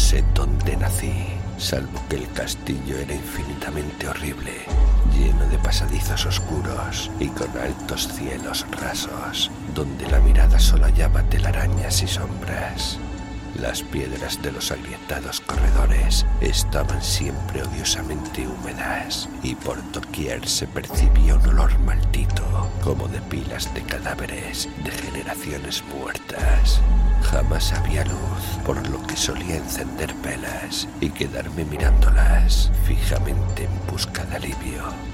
Sé dónde nací, salvo que el castillo era infinitamente horrible, lleno de pasadizos oscuros y con altos cielos rasos, donde la mirada solo hallaba telarañas y sombras. Las piedras de los agrietados corredores estaban siempre odiosamente húmedas y por doquier se percibía un olor maldito, como de pilas de cadáveres de generaciones muertas. Jamás había luz, por lo que solía encender velas y quedarme mirándolas fijamente en busca de alivio.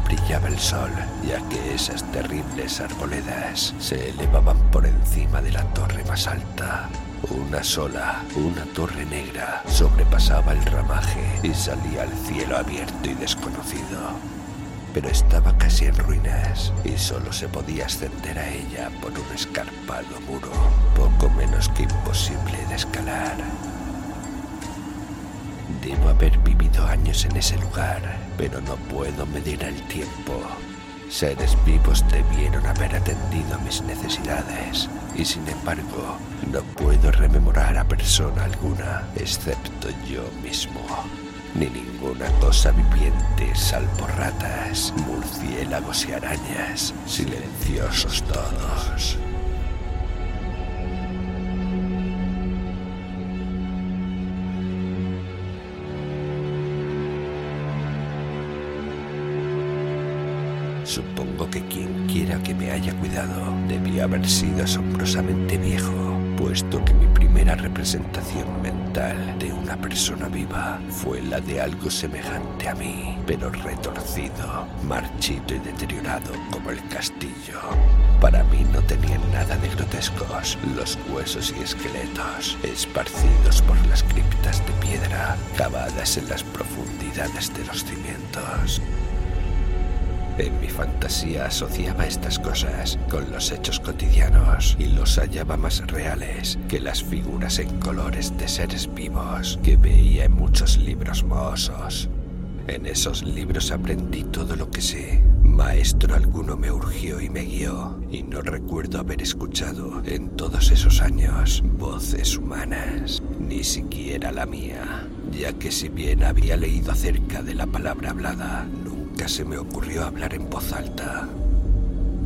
Brillaba el sol, ya que esas terribles arboledas se elevaban por encima de la torre más alta. Una sola, una torre negra, sobrepasaba el ramaje y salía al cielo abierto y desconocido. Pero estaba casi en ruinas y solo se podía ascender a ella por un escarpado muro, poco menos que imposible de escalar. Debo haber vivido años en ese lugar, pero no puedo medir el tiempo. Seres vivos debieron haber atendido mis necesidades y sin embargo no puedo rememorar a persona alguna excepto yo mismo, ni ninguna cosa viviente salvo ratas, murciélagos y arañas, silenciosos todos. Supongo que quien quiera que me haya cuidado debió haber sido asombrosamente viejo, puesto que mi primera representación mental de una persona viva fue la de algo semejante a mí, pero retorcido, marchito y deteriorado como el castillo. Para mí no tenían nada de grotescos los huesos y esqueletos esparcidos por las criptas de piedra cavadas en las profundidades de los cimientos. En mi fantasía asociaba estas cosas con los hechos cotidianos y los hallaba más reales que las figuras en colores de seres vivos que veía en muchos libros mohosos. En esos libros aprendí todo lo que sé. Maestro alguno me urgió y me guió, y no recuerdo haber escuchado en todos esos años voces humanas, ni siquiera la mía, ya que si bien había leído acerca de la palabra hablada, nunca se me ocurrió hablar en voz alta.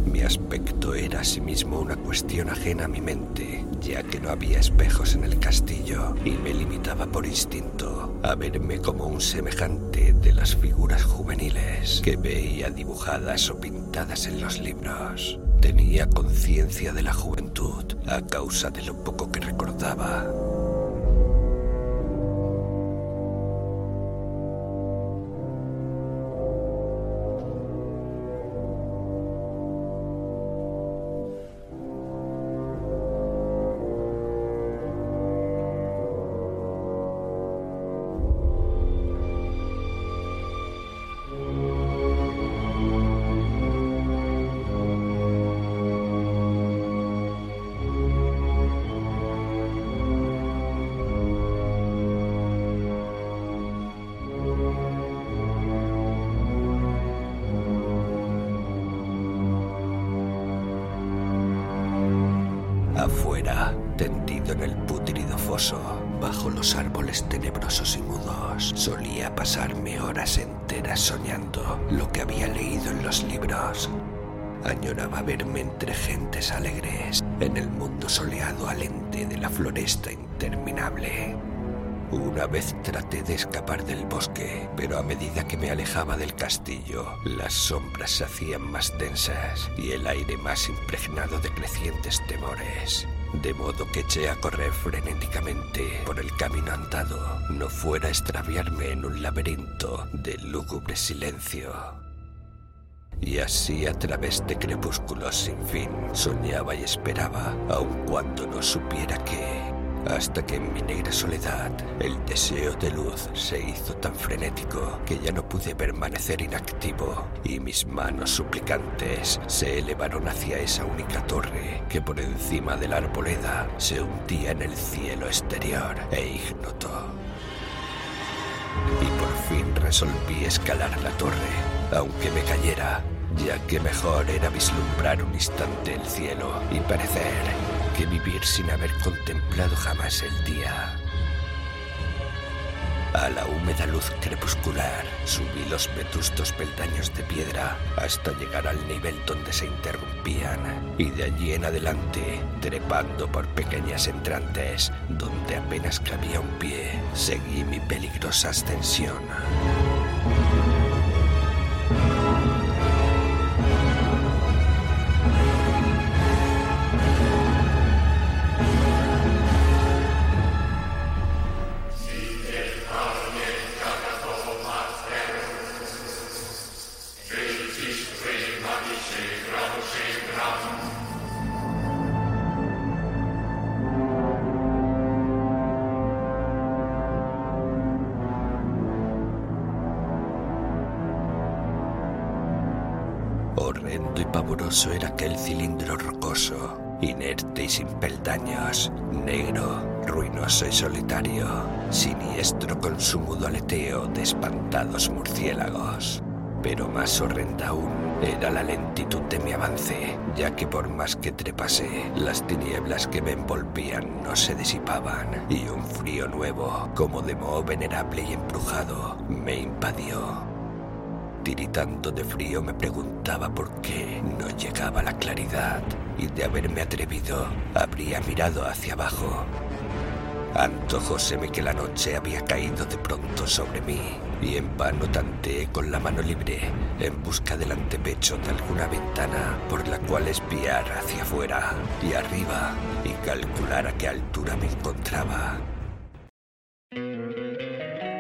Mi aspecto era asimismo una cuestión ajena a mi mente, ya que no había espejos en el castillo y me limitaba por instinto a verme como un semejante de las figuras juveniles que veía dibujadas o pintadas en los libros. Tenía conciencia de la juventud a causa de lo poco que recordaba. Afuera, tendido en el putrido foso, bajo los árboles tenebrosos y mudos, solía pasarme horas enteras soñando lo que había leído en los libros. Añoraba verme entre gentes alegres, en el mundo soleado alente de la floresta interminable. Una vez traté de escapar del bosque, pero a medida que me alejaba del castillo, las sombras se hacían más densas y el aire más impregnado de crecientes temores. De modo que eché a correr frenéticamente por el camino andado, no fuera a extraviarme en un laberinto de lúgubre silencio. Y así a través de crepúsculos sin fin, soñaba y esperaba, aun cuando no supiera qué. Hasta que en mi negra soledad el deseo de luz se hizo tan frenético que ya no pude permanecer inactivo y mis manos suplicantes se elevaron hacia esa única torre que por encima de la arboleda se hundía en el cielo exterior e ignoto. Y por fin resolví escalar la torre, aunque me cayera, ya que mejor era vislumbrar un instante el cielo y parecer que vivir sin haber contemplado jamás el día. A la húmeda luz crepuscular subí los vetustos peldaños de piedra hasta llegar al nivel donde se interrumpían y de allí en adelante, trepando por pequeñas entrantes donde apenas cabía un pie, seguí mi peligrosa ascensión. Horrendo y pavoroso era aquel cilindro rocoso, inerte y sin peldaños, negro, ruinoso y solitario, siniestro con su mudo aleteo de espantados murciélagos. Pero más horrenda aún era la lentitud de mi avance, ya que por más que trepase, las tinieblas que me envolvían no se disipaban y un frío nuevo, como de moho venerable y embrujado, me invadió. Tiritando de frío me preguntaba por qué no llegaba la claridad y de haberme atrevido habría mirado hacia abajo. Antojóseme que la noche había caído de pronto sobre mí y en vano tanteé con la mano libre en busca del antepecho de alguna ventana por la cual espiar hacia afuera y arriba y calcular a qué altura me encontraba.